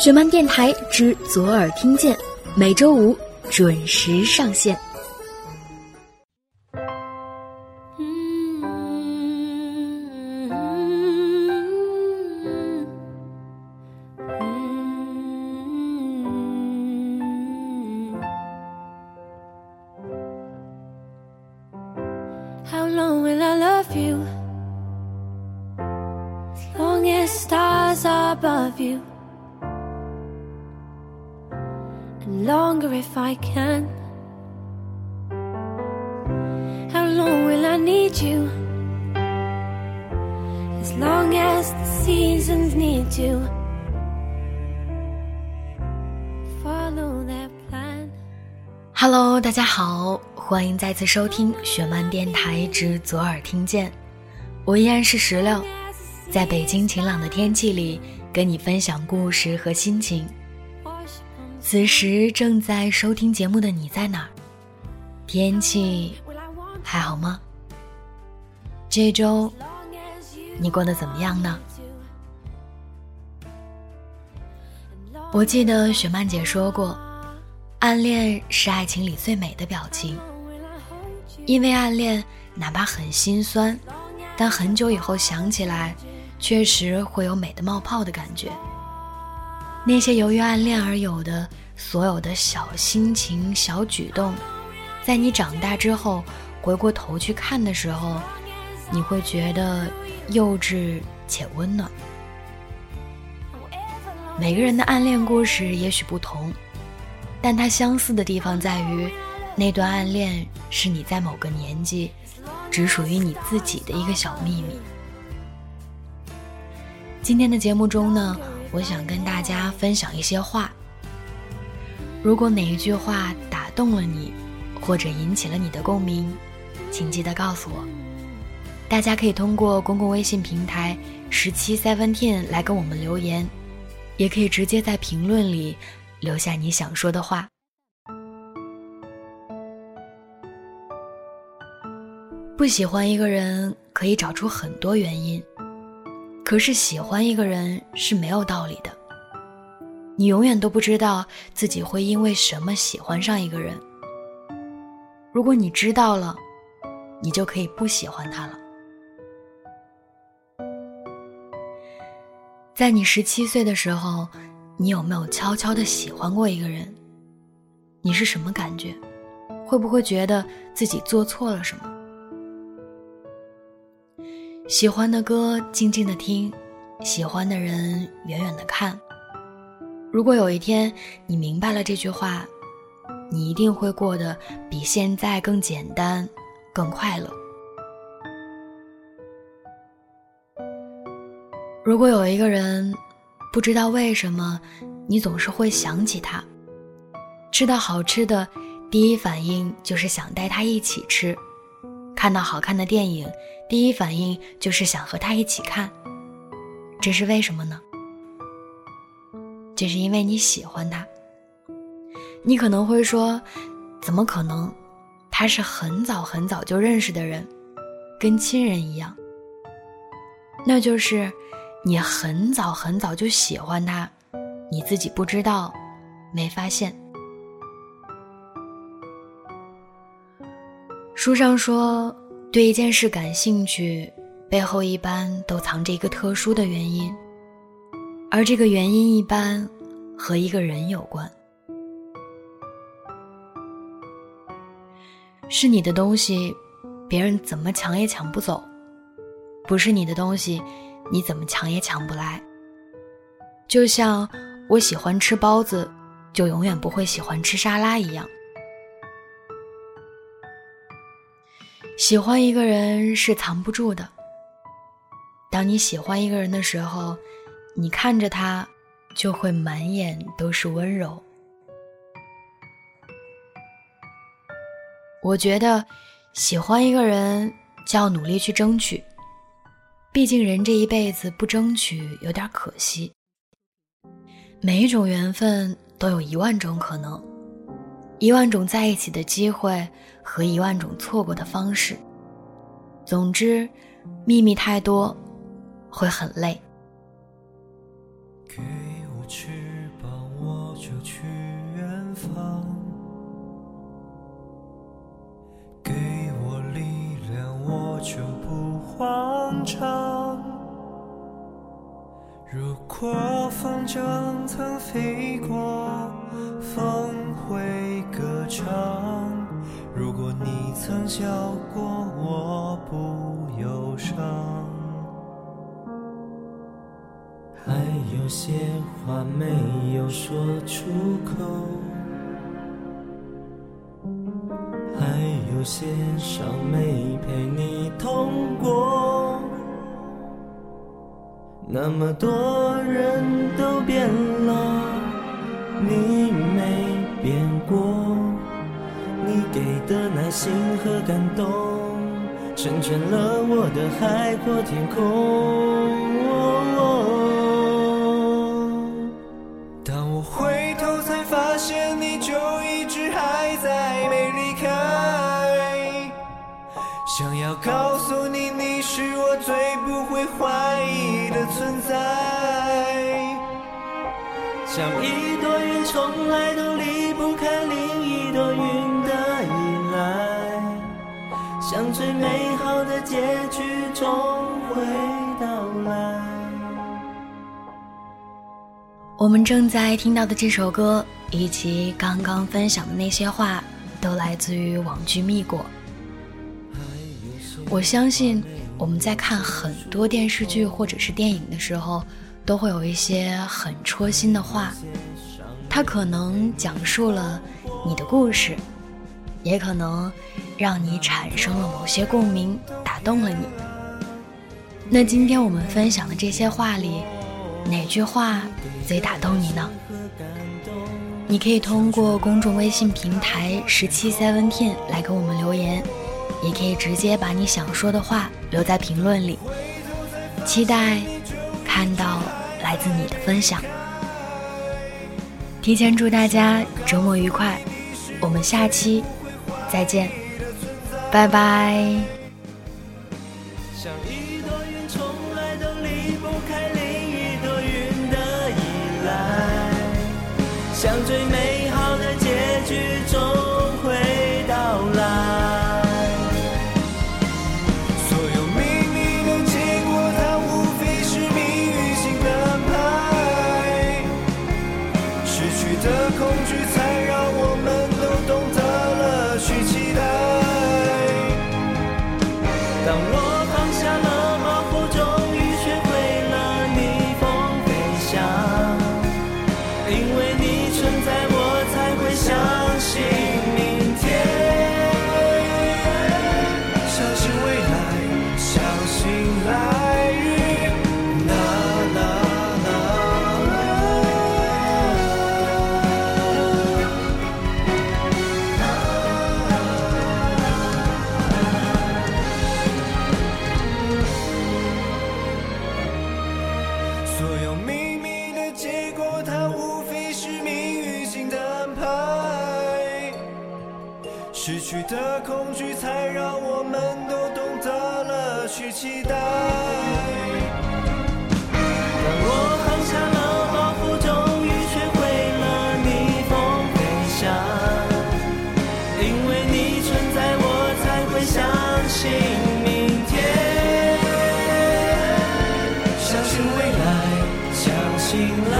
雪漫电台之左耳听见，每周五准时上线。How long will I love you? As long as stars are above you. Longer if I can. How long will I need you? As long as the seasons need to. Follow their plan. Hello，大家好，欢迎再次收听雪漫电台之左耳听见，我依然是石榴，在北京晴朗的天气里跟你分享故事和心情。此时正在收听节目的你在哪儿？天气还好吗？这周你过得怎么样呢？我记得雪漫姐说过，暗恋是爱情里最美的表情，因为暗恋哪怕很心酸，但很久以后想起来，确实会有美的冒泡的感觉。那些由于暗恋而有的所有的小心情、小举动，在你长大之后回过头去看的时候，你会觉得幼稚且温暖。每个人的暗恋故事也许不同，但它相似的地方在于，那段暗恋是你在某个年纪，只属于你自己的一个小秘密。今天的节目中呢，我想跟大家分享一些话。如果哪一句话打动了你，或者引起了你的共鸣，请记得告诉我。大家可以通过公共微信平台十七 seventeen 来跟我们留言。也可以直接在评论里留下你想说的话。不喜欢一个人可以找出很多原因，可是喜欢一个人是没有道理的。你永远都不知道自己会因为什么喜欢上一个人。如果你知道了，你就可以不喜欢他了。在你十七岁的时候，你有没有悄悄的喜欢过一个人？你是什么感觉？会不会觉得自己做错了什么？喜欢的歌静静的听，喜欢的人远远的看。如果有一天你明白了这句话，你一定会过得比现在更简单，更快乐。如果有一个人，不知道为什么，你总是会想起他。吃到好吃的，第一反应就是想带他一起吃；看到好看的电影，第一反应就是想和他一起看。这是为什么呢？这是因为你喜欢他。你可能会说，怎么可能？他是很早很早就认识的人，跟亲人一样。那就是。你很早很早就喜欢他，你自己不知道，没发现。书上说，对一件事感兴趣，背后一般都藏着一个特殊的原因，而这个原因一般和一个人有关。是你的东西，别人怎么抢也抢不走；不是你的东西。你怎么抢也抢不来。就像我喜欢吃包子，就永远不会喜欢吃沙拉一样。喜欢一个人是藏不住的。当你喜欢一个人的时候，你看着他，就会满眼都是温柔。我觉得，喜欢一个人就要努力去争取。毕竟人这一辈子不争取有点可惜。每一种缘分都有一万种可能，一万种在一起的机会和一万种错过的方式。总之，秘密太多，会很累。就不慌张。如果风筝曾飞过，风会歌唱。如果你曾笑过，我不忧伤。还有些话没有说出口，有些伤没陪你痛过。那么多人都变了，你没变过。你给的耐心和感动，成全了我的海阔天空。当我回头才发现，你就一直还在，没离开。想要告诉你，你是我最不会怀疑的存在。像一朵云，从来都离不开另一朵云的依赖。像最美好的结局，终会到来。我们正在听到的这首歌，以及刚刚分享的那些话，都来自于网剧《蜜果》。我相信我们在看很多电视剧或者是电影的时候，都会有一些很戳心的话，它可能讲述了你的故事，也可能让你产生了某些共鸣，打动了你。那今天我们分享的这些话里，哪句话最打动你呢？你可以通过公众微信平台十七 seventeen 来给我们留言。也可以直接把你想说的话留在评论里，期待看到来自你的分享。提前祝大家周末愉快，我们下期再见，拜拜。像，最美好的结局，去的恐惧，才让我们都懂得了去期待。当我放下了包袱，终于学会了逆风飞翔。因为你存在，我才会相信明天，相信未来，相信来